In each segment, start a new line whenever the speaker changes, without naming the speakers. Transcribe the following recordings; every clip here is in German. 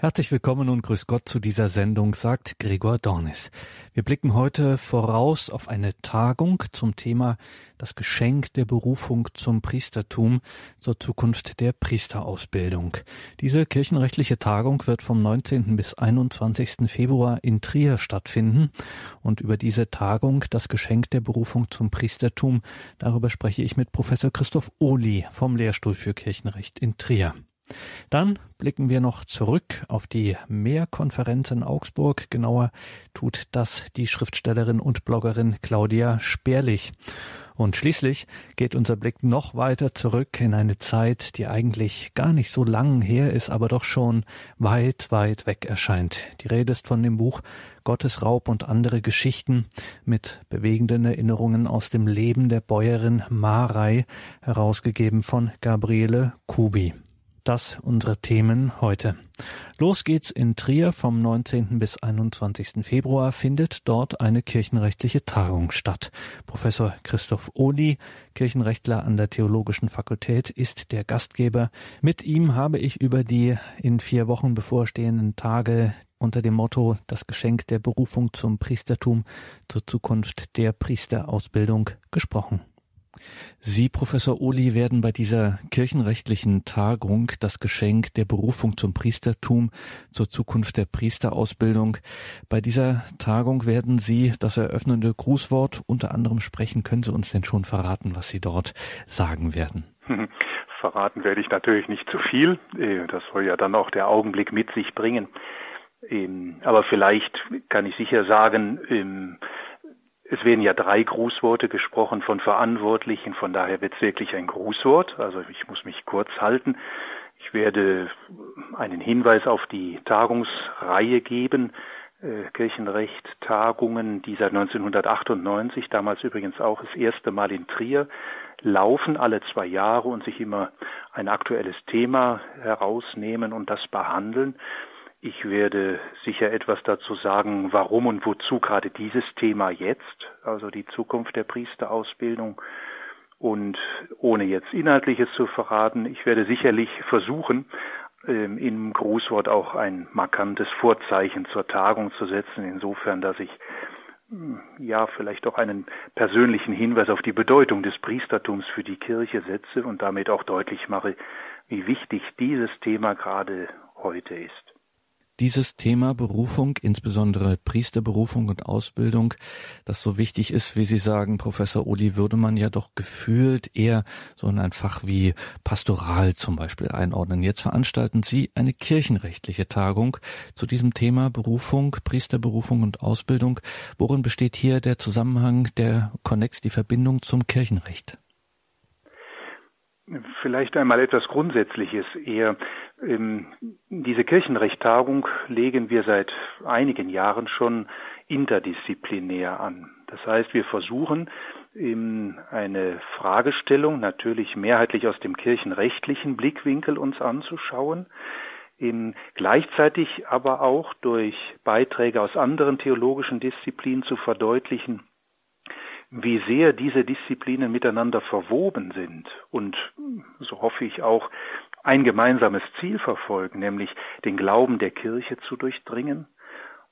Herzlich willkommen und grüß Gott zu dieser Sendung, sagt Gregor Dornis. Wir blicken heute voraus auf eine Tagung zum Thema das Geschenk der Berufung zum Priestertum zur Zukunft der Priesterausbildung. Diese kirchenrechtliche Tagung wird vom 19. bis 21. Februar in Trier stattfinden und über diese Tagung, das Geschenk der Berufung zum Priestertum, darüber spreche ich mit Professor Christoph Ohli vom Lehrstuhl für Kirchenrecht in Trier. Dann blicken wir noch zurück auf die Mehrkonferenz in Augsburg. Genauer tut das die Schriftstellerin und Bloggerin Claudia Sperlich. Und schließlich geht unser Blick noch weiter zurück in eine Zeit, die eigentlich gar nicht so lang her ist, aber doch schon weit, weit weg erscheint. Die Rede ist von dem Buch Gottes Raub und andere Geschichten mit bewegenden Erinnerungen aus dem Leben der Bäuerin Marei, herausgegeben von Gabriele Kubi das unsere Themen heute. Los geht's in Trier vom 19. bis 21. Februar findet dort eine kirchenrechtliche Tagung statt. Professor Christoph Ohli, Kirchenrechtler an der Theologischen Fakultät, ist der Gastgeber. Mit ihm habe ich über die in vier Wochen bevorstehenden Tage unter dem Motto Das Geschenk der Berufung zum Priestertum zur Zukunft der Priesterausbildung gesprochen. Sie, Professor Ohli, werden bei dieser kirchenrechtlichen Tagung das Geschenk der Berufung zum Priestertum zur Zukunft der Priesterausbildung. Bei dieser Tagung werden Sie das eröffnende Grußwort unter anderem sprechen. Können Sie uns denn schon verraten, was Sie dort sagen werden?
Verraten werde ich natürlich nicht zu viel. Äh, das soll ja dann auch der Augenblick mit sich bringen. Ähm, aber vielleicht kann ich sicher sagen, ähm, es werden ja drei Grußworte gesprochen von Verantwortlichen, von daher wird es wirklich ein Grußwort. Also ich muss mich kurz halten. Ich werde einen Hinweis auf die Tagungsreihe geben, äh, Kirchenrecht, Tagungen, die seit 1998, damals übrigens auch das erste Mal in Trier, laufen alle zwei Jahre und sich immer ein aktuelles Thema herausnehmen und das behandeln. Ich werde sicher etwas dazu sagen, warum und wozu gerade dieses Thema jetzt, also die Zukunft der Priesterausbildung. Und ohne jetzt Inhaltliches zu verraten, ich werde sicherlich versuchen, ähm, im Grußwort auch ein markantes Vorzeichen zur Tagung zu setzen, insofern, dass ich hm, ja vielleicht auch einen persönlichen Hinweis auf die Bedeutung des Priestertums für die Kirche setze und damit auch deutlich mache, wie wichtig dieses Thema gerade heute ist
dieses Thema Berufung, insbesondere Priesterberufung und Ausbildung, das so wichtig ist, wie Sie sagen, Professor Uli, würde man ja doch gefühlt eher so in ein Fach wie Pastoral zum Beispiel einordnen. Jetzt veranstalten Sie eine kirchenrechtliche Tagung zu diesem Thema Berufung, Priesterberufung und Ausbildung. Worin besteht hier der Zusammenhang, der Konnex, die Verbindung zum Kirchenrecht?
Vielleicht einmal etwas Grundsätzliches eher. Ähm, diese Kirchenrechttagung legen wir seit einigen Jahren schon interdisziplinär an. Das heißt, wir versuchen, eine Fragestellung natürlich mehrheitlich aus dem kirchenrechtlichen Blickwinkel uns anzuschauen, gleichzeitig aber auch durch Beiträge aus anderen theologischen Disziplinen zu verdeutlichen, wie sehr diese Disziplinen miteinander verwoben sind und, so hoffe ich auch, ein gemeinsames Ziel verfolgen, nämlich den Glauben der Kirche zu durchdringen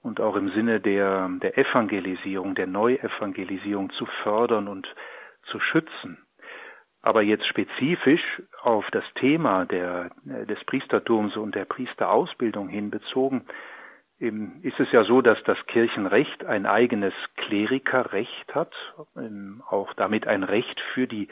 und auch im Sinne der, der Evangelisierung, der Neuevangelisierung zu fördern und zu schützen. Aber jetzt spezifisch auf das Thema der, des Priestertums und der Priesterausbildung hinbezogen, ist es ja so, dass das Kirchenrecht ein eigenes Klerikerrecht hat, auch damit ein Recht für die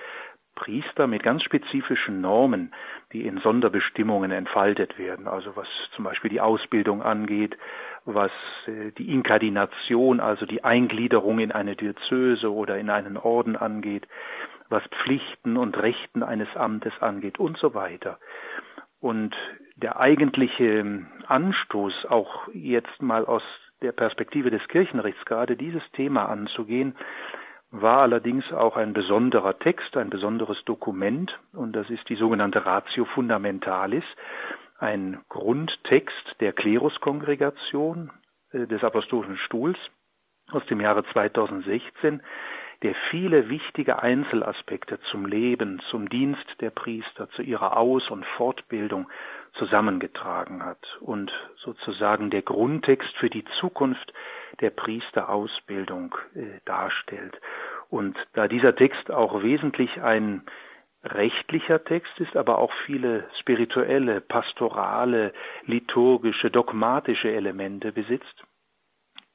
Priester mit ganz spezifischen Normen, die in Sonderbestimmungen entfaltet werden, also was zum Beispiel die Ausbildung angeht, was äh, die Inkardination, also die Eingliederung in eine Diözese oder in einen Orden angeht, was Pflichten und Rechten eines Amtes angeht und so weiter. Und der eigentliche Anstoß, auch jetzt mal aus der Perspektive des Kirchenrechts gerade dieses Thema anzugehen, war allerdings auch ein besonderer Text, ein besonderes Dokument, und das ist die sogenannte Ratio Fundamentalis, ein Grundtext der Kleruskongregation äh, des Apostolischen Stuhls aus dem Jahre 2016, der viele wichtige Einzelaspekte zum Leben, zum Dienst der Priester, zu ihrer Aus- und Fortbildung, zusammengetragen hat und sozusagen der Grundtext für die Zukunft der Priesterausbildung äh, darstellt. Und da dieser Text auch wesentlich ein rechtlicher Text ist, aber auch viele spirituelle, pastorale, liturgische, dogmatische Elemente besitzt,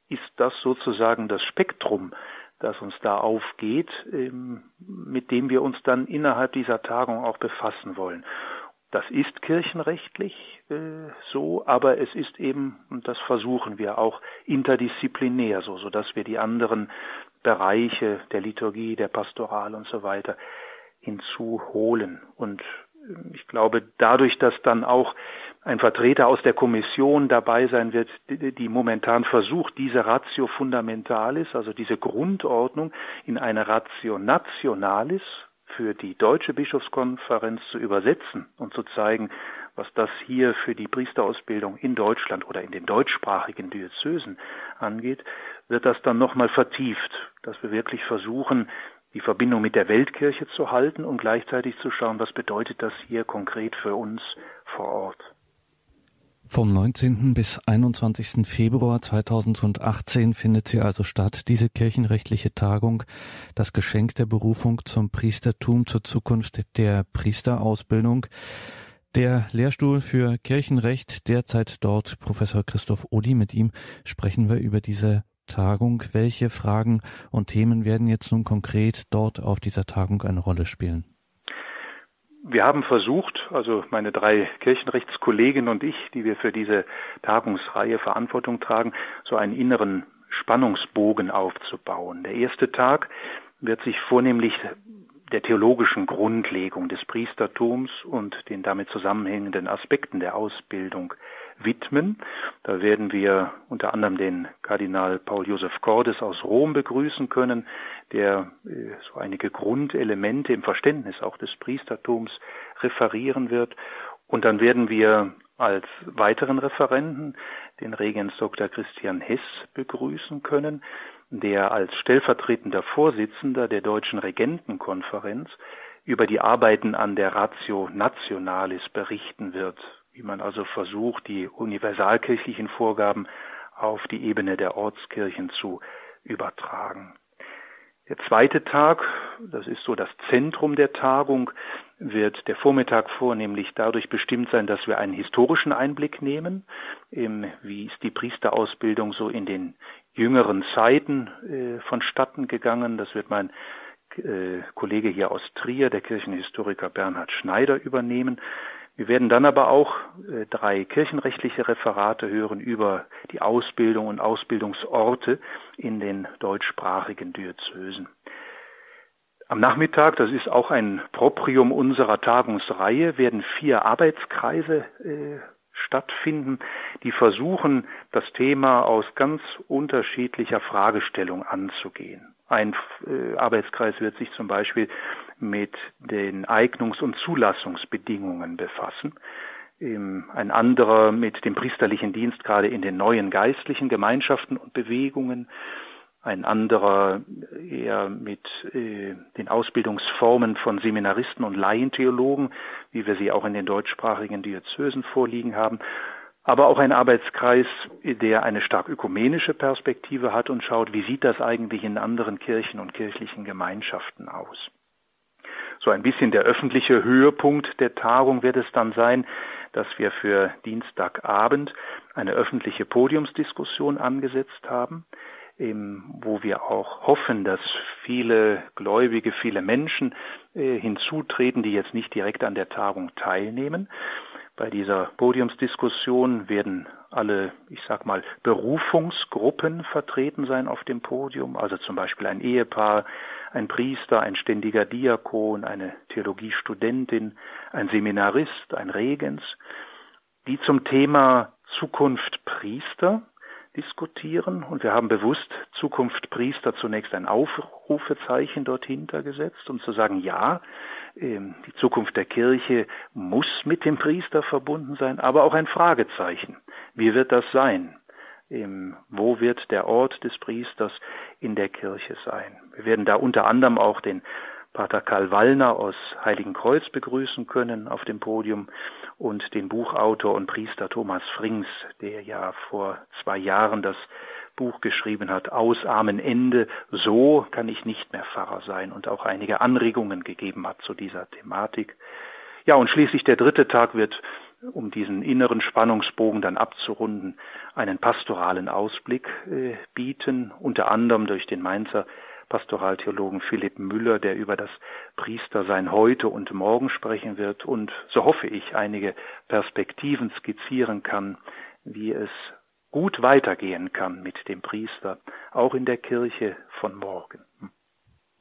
ist das sozusagen das Spektrum, das uns da aufgeht, ähm, mit dem wir uns dann innerhalb dieser Tagung auch befassen wollen. Das ist kirchenrechtlich äh, so, aber es ist eben, und das versuchen wir auch interdisziplinär so, so dass wir die anderen Bereiche der Liturgie, der Pastoral und so weiter hinzuholen. Und äh, ich glaube, dadurch, dass dann auch ein Vertreter aus der Kommission dabei sein wird, die, momentan versucht, diese Ratio Fundamentalis, also diese Grundordnung, in eine Ratio Nationalis für die Deutsche Bischofskonferenz zu übersetzen und zu zeigen, was das hier für die Priesterausbildung in Deutschland oder in den deutschsprachigen Diözesen angeht, wird das dann nochmal vertieft, dass wir wirklich versuchen, die Verbindung mit der Weltkirche zu halten und gleichzeitig zu schauen, was bedeutet das hier konkret für uns vor Ort.
Vom 19. bis 21. Februar 2018 findet sie also statt, diese kirchenrechtliche Tagung, das Geschenk der Berufung zum Priestertum zur Zukunft der Priesterausbildung. Der Lehrstuhl für Kirchenrecht, derzeit dort Professor Christoph Odi. Mit ihm sprechen wir über diese Tagung. Welche Fragen und Themen werden jetzt nun konkret dort auf dieser Tagung eine Rolle spielen?
Wir haben versucht, also meine drei Kirchenrechtskolleginnen und ich, die wir für diese Tagungsreihe Verantwortung tragen, so einen inneren Spannungsbogen aufzubauen. Der erste Tag wird sich vornehmlich der theologischen Grundlegung des Priestertums und den damit zusammenhängenden Aspekten der Ausbildung widmen. Da werden wir unter anderem den Kardinal Paul Josef Cordes aus Rom begrüßen können, der äh, so einige Grundelemente im Verständnis auch des Priestertums referieren wird. Und dann werden wir als weiteren Referenten den Regens Dr. Christian Hess begrüßen können, der als stellvertretender Vorsitzender der Deutschen Regentenkonferenz über die Arbeiten an der Ratio Nationalis berichten wird, wie man also versucht, die universalkirchlichen Vorgaben auf die Ebene der Ortskirchen zu übertragen. Der zweite Tag, das ist so das Zentrum der Tagung, wird der Vormittag vornehmlich dadurch bestimmt sein, dass wir einen historischen Einblick nehmen. Wie ist die Priesterausbildung so in den jüngeren Zeiten äh, vonstatten gegangen? Das wird mein äh, Kollege hier aus Trier, der Kirchenhistoriker Bernhard Schneider, übernehmen. Wir werden dann aber auch äh, drei kirchenrechtliche Referate hören über die Ausbildung und Ausbildungsorte in den deutschsprachigen Diözesen. Am Nachmittag, das ist auch ein Proprium unserer Tagungsreihe, werden vier Arbeitskreise äh, stattfinden, die versuchen, das Thema aus ganz unterschiedlicher Fragestellung anzugehen. Ein äh, Arbeitskreis wird sich zum Beispiel mit den Eignungs- und Zulassungsbedingungen befassen. Ein anderer mit dem priesterlichen Dienst gerade in den neuen geistlichen Gemeinschaften und Bewegungen. Ein anderer eher mit äh, den Ausbildungsformen von Seminaristen und Laientheologen, wie wir sie auch in den deutschsprachigen Diözesen vorliegen haben aber auch ein Arbeitskreis, der eine stark ökumenische Perspektive hat und schaut, wie sieht das eigentlich in anderen Kirchen und kirchlichen Gemeinschaften aus. Ein bisschen der öffentliche Höhepunkt der Tagung wird es dann sein, dass wir für Dienstagabend eine öffentliche Podiumsdiskussion angesetzt haben, wo wir auch hoffen, dass viele Gläubige, viele Menschen äh, hinzutreten, die jetzt nicht direkt an der Tagung teilnehmen. Bei dieser Podiumsdiskussion werden alle, ich sag mal, Berufungsgruppen vertreten sein auf dem Podium, also zum Beispiel ein Ehepaar, ein Priester, ein ständiger Diakon, eine Theologiestudentin, ein Seminarist, ein Regens, die zum Thema Zukunft Priester diskutieren. Und wir haben bewusst Zukunft Priester zunächst ein Aufrufezeichen dort hintergesetzt, um zu sagen, ja, ähm, die Zukunft der Kirche muss mit dem Priester verbunden sein, aber auch ein Fragezeichen. Wie wird das sein? Ähm, wo wird der Ort des Priesters in der Kirche sein? Wir werden da unter anderem auch den Pater Karl Wallner aus Heiligenkreuz begrüßen können auf dem Podium und den Buchautor und Priester Thomas Frings, der ja vor zwei Jahren das Buch geschrieben hat, Aus armen Ende, so kann ich nicht mehr Pfarrer sein und auch einige Anregungen gegeben hat zu dieser Thematik. Ja, und schließlich der dritte Tag wird, um diesen inneren Spannungsbogen dann abzurunden, einen pastoralen Ausblick äh, bieten, unter anderem durch den Mainzer Pastoraltheologen Philipp Müller, der über das Priestersein heute und morgen sprechen wird und, so hoffe ich, einige Perspektiven skizzieren kann, wie es gut weitergehen kann mit dem Priester, auch in der Kirche von morgen.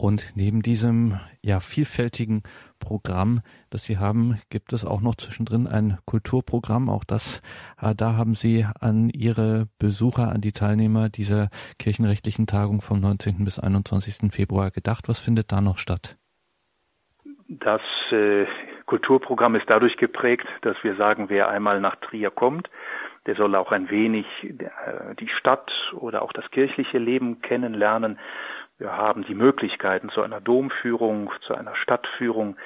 Und neben diesem ja vielfältigen Programm, das Sie haben, gibt es auch noch zwischendrin ein Kulturprogramm. Auch das, äh, da haben Sie an Ihre Besucher, an die Teilnehmer dieser kirchenrechtlichen Tagung vom 19. bis 21. Februar gedacht. Was findet da noch statt?
Das äh, Kulturprogramm ist dadurch geprägt, dass wir sagen, wer einmal nach Trier kommt, der soll auch ein wenig äh, die Stadt oder auch das kirchliche Leben kennenlernen. Wir haben die Möglichkeiten zu einer Domführung, zu einer Stadtführung,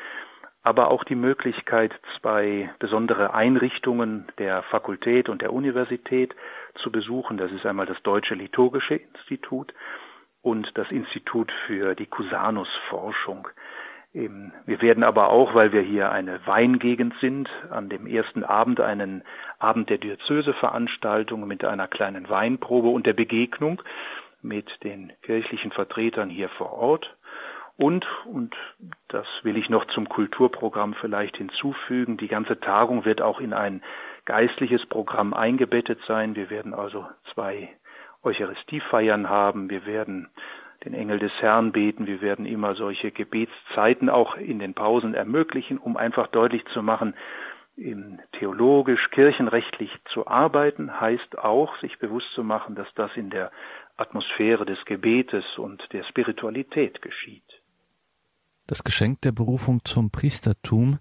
aber auch die Möglichkeit, zwei besondere Einrichtungen der Fakultät und der Universität zu besuchen. Das ist einmal das Deutsche Liturgische Institut und das Institut für die Cusanus-Forschung. Wir werden aber auch, weil wir hier eine Weingegend sind, an dem ersten Abend einen Abend der Diözese-Veranstaltung mit einer kleinen Weinprobe und der Begegnung mit den kirchlichen Vertretern hier vor Ort. Und, und das will ich noch zum Kulturprogramm vielleicht hinzufügen, die ganze Tagung wird auch in ein geistliches Programm eingebettet sein. Wir werden also zwei Eucharistiefeiern haben. Wir werden den Engel des Herrn beten. Wir werden immer solche Gebetszeiten auch in den Pausen ermöglichen, um einfach deutlich zu machen, theologisch, kirchenrechtlich zu arbeiten, heißt auch, sich bewusst zu machen, dass das in der Atmosphäre des Gebetes und der Spiritualität geschieht.
Das Geschenk der Berufung zum Priestertum,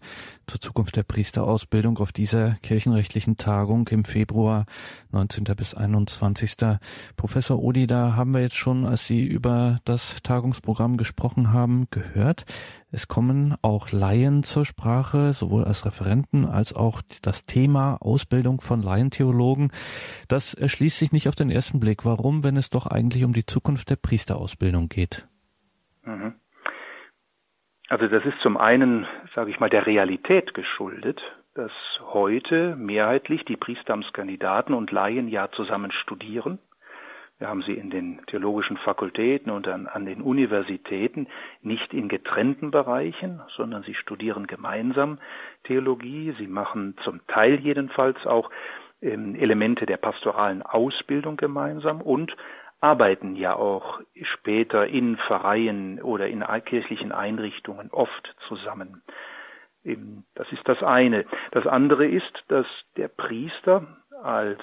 zur Zukunft der Priesterausbildung auf dieser kirchenrechtlichen Tagung im Februar 19. bis 21. Professor Odi, da haben wir jetzt schon, als Sie über das Tagungsprogramm gesprochen haben, gehört. Es kommen auch Laien zur Sprache, sowohl als Referenten als auch das Thema Ausbildung von Laientheologen. Das erschließt sich nicht auf den ersten Blick. Warum, wenn es doch eigentlich um die Zukunft der Priesterausbildung geht? Mhm.
Also das ist zum einen, sage ich mal, der Realität geschuldet, dass heute mehrheitlich die Priesteramtskandidaten und Laien ja zusammen studieren. Wir haben sie in den theologischen Fakultäten und an, an den Universitäten nicht in getrennten Bereichen, sondern sie studieren gemeinsam Theologie. Sie machen zum Teil jedenfalls auch ähm, Elemente der pastoralen Ausbildung gemeinsam und arbeiten ja auch später in Pfarreien oder in kirchlichen Einrichtungen oft zusammen. Das ist das eine. Das andere ist, dass der Priester als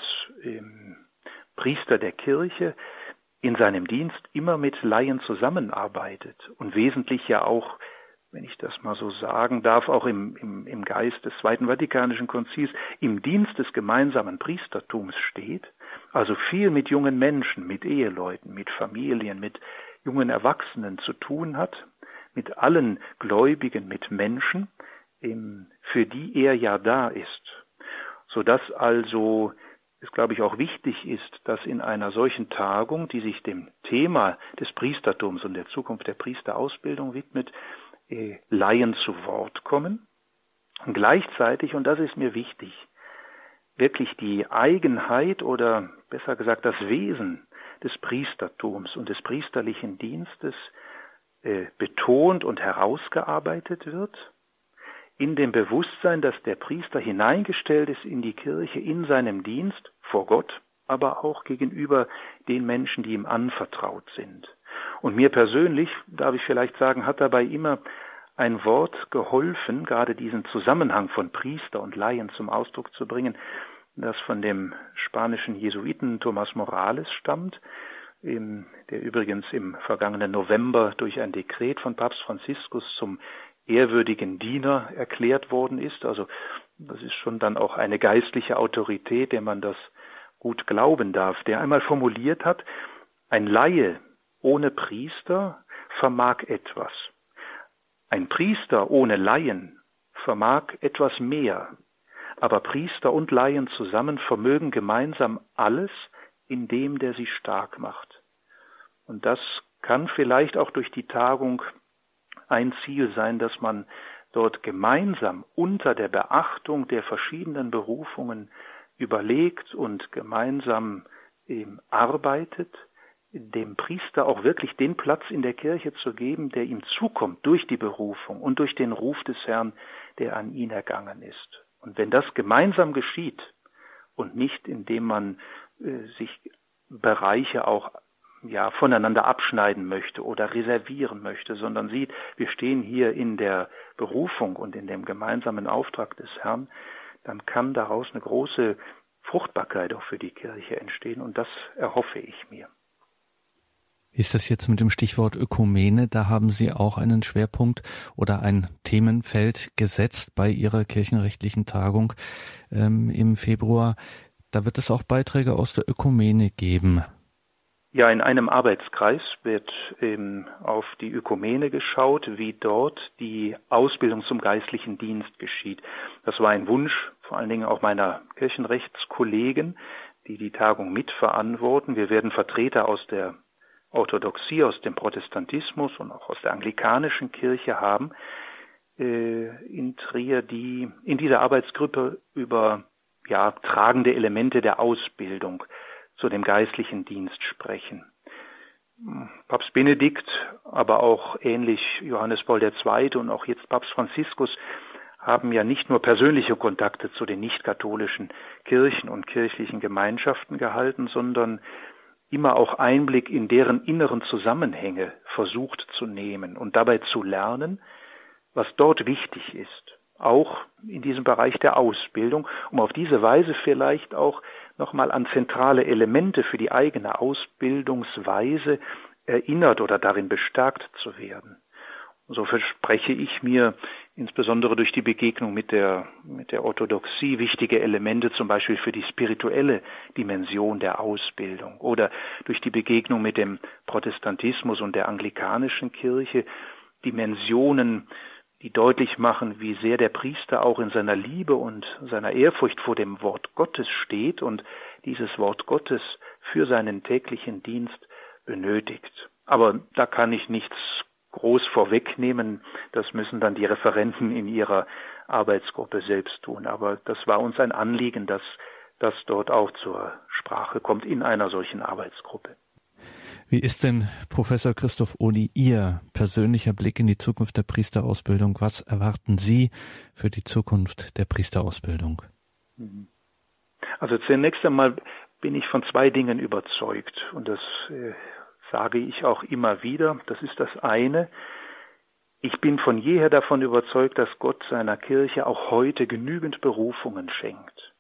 Priester der Kirche in seinem Dienst immer mit Laien zusammenarbeitet und wesentlich ja auch, wenn ich das mal so sagen darf, auch im, im, im Geist des Zweiten Vatikanischen Konzils im Dienst des gemeinsamen Priestertums steht. Also viel mit jungen Menschen, mit Eheleuten, mit Familien, mit jungen Erwachsenen zu tun hat, mit allen Gläubigen, mit Menschen, für die er ja da ist, so dass also es, glaube ich, auch wichtig ist, dass in einer solchen Tagung, die sich dem Thema des Priestertums und der Zukunft der Priesterausbildung widmet, Laien zu Wort kommen. Und gleichzeitig, und das ist mir wichtig, wirklich die Eigenheit oder besser gesagt das Wesen des Priestertums und des priesterlichen Dienstes äh, betont und herausgearbeitet wird, in dem Bewusstsein, dass der Priester hineingestellt ist in die Kirche in seinem Dienst vor Gott, aber auch gegenüber den Menschen, die ihm anvertraut sind. Und mir persönlich, darf ich vielleicht sagen, hat dabei immer ein Wort geholfen, gerade diesen Zusammenhang von Priester und Laien zum Ausdruck zu bringen, das von dem spanischen Jesuiten Thomas Morales stammt, der übrigens im vergangenen November durch ein Dekret von Papst Franziskus zum ehrwürdigen Diener erklärt worden ist. Also das ist schon dann auch eine geistliche Autorität, der man das gut glauben darf, der einmal formuliert hat, ein Laie ohne Priester vermag etwas. Ein Priester ohne Laien vermag etwas mehr. aber Priester und Laien zusammen vermögen gemeinsam alles in dem, der sie stark macht. Und das kann vielleicht auch durch die Tagung ein Ziel sein, dass man dort gemeinsam unter der Beachtung der verschiedenen Berufungen überlegt und gemeinsam eben arbeitet, dem Priester auch wirklich den Platz in der Kirche zu geben, der ihm zukommt durch die Berufung und durch den Ruf des Herrn, der an ihn ergangen ist. Und wenn das gemeinsam geschieht und nicht indem man äh, sich Bereiche auch ja voneinander abschneiden möchte oder reservieren möchte, sondern sieht, wir stehen hier in der Berufung und in dem gemeinsamen Auftrag des Herrn, dann kann daraus eine große Fruchtbarkeit auch für die Kirche entstehen und das erhoffe ich mir.
Ist das jetzt mit dem Stichwort Ökumene? Da haben Sie auch einen Schwerpunkt oder ein Themenfeld gesetzt bei Ihrer kirchenrechtlichen Tagung ähm, im Februar. Da wird es auch Beiträge aus der Ökumene geben.
Ja, in einem Arbeitskreis wird ähm, auf die Ökumene geschaut, wie dort die Ausbildung zum geistlichen Dienst geschieht. Das war ein Wunsch vor allen Dingen auch meiner Kirchenrechtskollegen, die die Tagung mitverantworten. Wir werden Vertreter aus der Orthodoxie, aus dem Protestantismus und auch aus der anglikanischen Kirche haben äh, in Trier, die in dieser Arbeitsgruppe über ja, tragende Elemente der Ausbildung zu dem geistlichen Dienst sprechen. Papst Benedikt, aber auch ähnlich Johannes Paul II. und auch jetzt Papst Franziskus haben ja nicht nur persönliche Kontakte zu den nicht-katholischen Kirchen und kirchlichen Gemeinschaften gehalten, sondern immer auch Einblick in deren inneren Zusammenhänge versucht zu nehmen und dabei zu lernen, was dort wichtig ist, auch in diesem Bereich der Ausbildung, um auf diese Weise vielleicht auch nochmal an zentrale Elemente für die eigene Ausbildungsweise erinnert oder darin bestärkt zu werden. So verspreche ich mir insbesondere durch die Begegnung mit der, mit der Orthodoxie wichtige Elemente zum Beispiel für die spirituelle Dimension der Ausbildung oder durch die Begegnung mit dem Protestantismus und der anglikanischen Kirche Dimensionen die deutlich machen, wie sehr der Priester auch in seiner Liebe und seiner Ehrfurcht vor dem Wort Gottes steht und dieses Wort Gottes für seinen täglichen Dienst benötigt. Aber da kann ich nichts groß vorwegnehmen. Das müssen dann die Referenten in ihrer Arbeitsgruppe selbst tun. Aber das war uns ein Anliegen, dass das dort auch zur Sprache kommt in einer solchen Arbeitsgruppe.
Wie ist denn, Professor Christoph Odi, Ihr persönlicher Blick in die Zukunft der Priesterausbildung? Was erwarten Sie für die Zukunft der Priesterausbildung?
Also zunächst einmal bin ich von zwei Dingen überzeugt und das äh, sage ich auch immer wieder. Das ist das eine. Ich bin von jeher davon überzeugt, dass Gott seiner Kirche auch heute genügend Berufungen schenkt.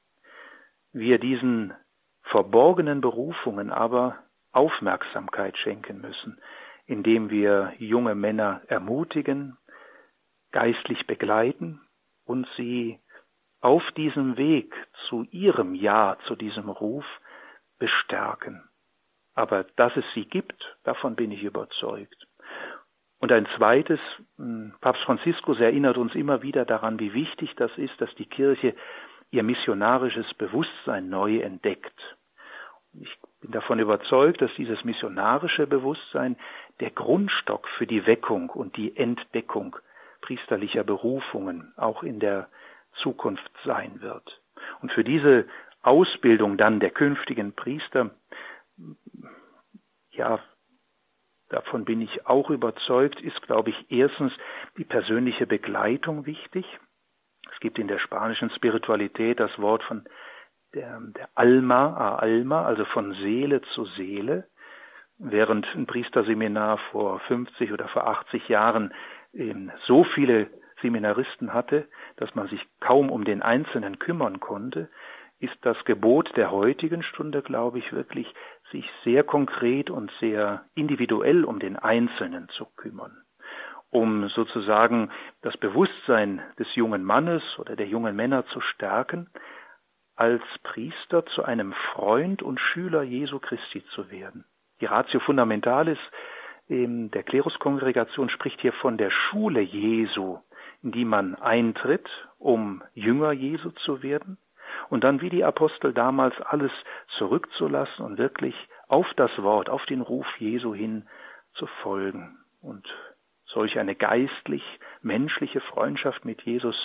Wir diesen verborgenen Berufungen aber Aufmerksamkeit schenken müssen, indem wir junge Männer ermutigen, geistlich begleiten und sie auf diesem Weg zu ihrem Ja, zu diesem Ruf bestärken. Aber dass es sie gibt, davon bin ich überzeugt. Und ein zweites, hm, Papst Franziskus erinnert uns immer wieder daran, wie wichtig das ist, dass die Kirche ihr missionarisches Bewusstsein neu entdeckt. Ich bin davon überzeugt, dass dieses missionarische Bewusstsein der Grundstock für die Weckung und die Entdeckung priesterlicher Berufungen auch in der Zukunft sein wird. Und für diese Ausbildung dann der künftigen Priester, ja, davon bin ich auch überzeugt, ist, glaube ich, erstens die persönliche Begleitung wichtig. Es gibt in der spanischen Spiritualität das Wort von der, der Alma a Alma, also von Seele zu Seele, während ein Priesterseminar vor 50 oder vor 80 Jahren eben so viele Seminaristen hatte, dass man sich kaum um den Einzelnen kümmern konnte, ist das Gebot der heutigen Stunde, glaube ich, wirklich, sich sehr konkret und sehr individuell um den Einzelnen zu kümmern, um sozusagen das Bewusstsein des jungen Mannes oder der jungen Männer zu stärken, als Priester zu einem Freund und Schüler Jesu Christi zu werden. Die Ratio Fundamentalis der Kleruskongregation spricht hier von der Schule Jesu in die man eintritt, um Jünger Jesu zu werden, und dann wie die Apostel damals alles zurückzulassen und wirklich auf das Wort, auf den Ruf Jesu hin zu folgen und solch eine geistlich menschliche Freundschaft mit Jesus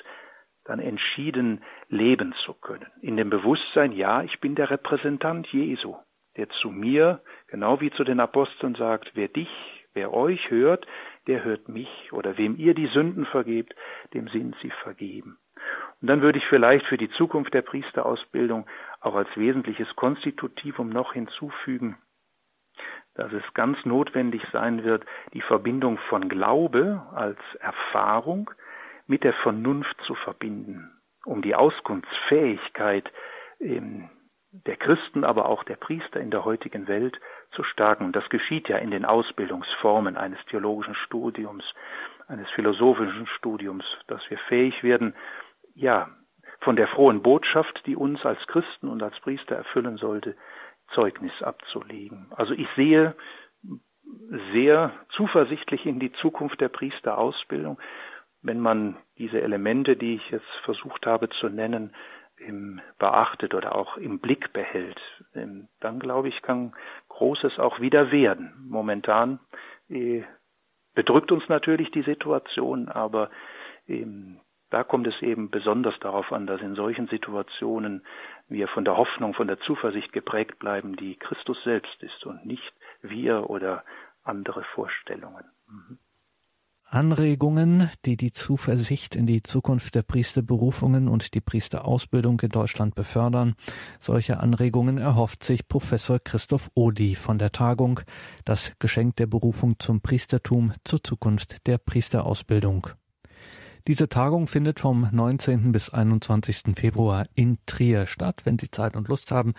dann entschieden leben zu können. In dem Bewusstsein, ja, ich bin der Repräsentant Jesu, der zu mir, genau wie zu den Aposteln sagt, wer dich, wer euch hört, der hört mich, oder wem ihr die Sünden vergebt, dem sind sie vergeben. Und dann würde ich vielleicht für die Zukunft der Priesterausbildung auch als wesentliches Konstitutivum noch hinzufügen, dass es ganz notwendig sein wird, die Verbindung von Glaube als Erfahrung mit der Vernunft zu verbinden, um die Auskunftsfähigkeit ähm, der Christen, aber auch der Priester in der heutigen Welt zu stärken. Und das geschieht ja in den Ausbildungsformen eines theologischen Studiums, eines philosophischen Studiums, dass wir fähig werden, ja, von der frohen Botschaft, die uns als Christen und als Priester erfüllen sollte, Zeugnis abzulegen. Also ich sehe sehr zuversichtlich in die Zukunft der Priesterausbildung, wenn man diese Elemente, die ich jetzt versucht habe zu nennen, beachtet oder auch im Blick behält, dann glaube ich, kann Großes auch wieder werden. Momentan äh, bedrückt uns natürlich die Situation, aber da kommt es eben besonders darauf an, dass in solchen Situationen wir von der Hoffnung, von der Zuversicht geprägt bleiben, die Christus selbst ist und nicht wir oder andere Vorstellungen. Mhm.
Anregungen, die die Zuversicht in die Zukunft der Priesterberufungen und die Priesterausbildung in Deutschland befördern. Solche Anregungen erhofft sich Professor Christoph Odi von der Tagung Das Geschenk der Berufung zum Priestertum zur Zukunft der Priesterausbildung. Diese Tagung findet vom 19. bis 21. Februar in Trier statt. Wenn Sie Zeit und Lust haben,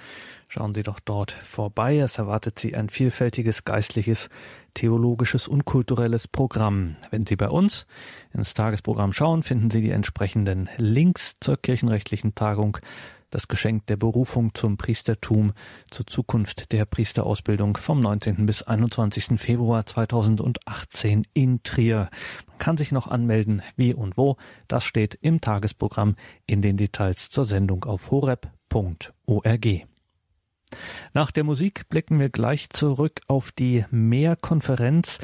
schauen Sie doch dort vorbei. Es erwartet Sie ein vielfältiges geistliches, theologisches und kulturelles Programm. Wenn Sie bei uns ins Tagesprogramm schauen, finden Sie die entsprechenden Links zur kirchenrechtlichen Tagung das Geschenk der Berufung zum Priestertum zur Zukunft der Priesterausbildung vom 19. bis 21. Februar 2018 in Trier. Man kann sich noch anmelden, wie und wo. Das steht im Tagesprogramm in den Details zur Sendung auf horeb.org. Nach der Musik blicken wir gleich zurück auf die Mehrkonferenz.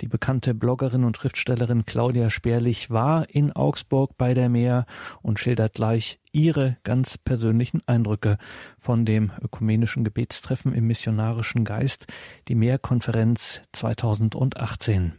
Die bekannte Bloggerin und Schriftstellerin Claudia Sperlich war in Augsburg bei der Meer und schildert gleich ihre ganz persönlichen Eindrücke von dem ökumenischen Gebetstreffen im missionarischen Geist, die Mehrkonferenz 2018.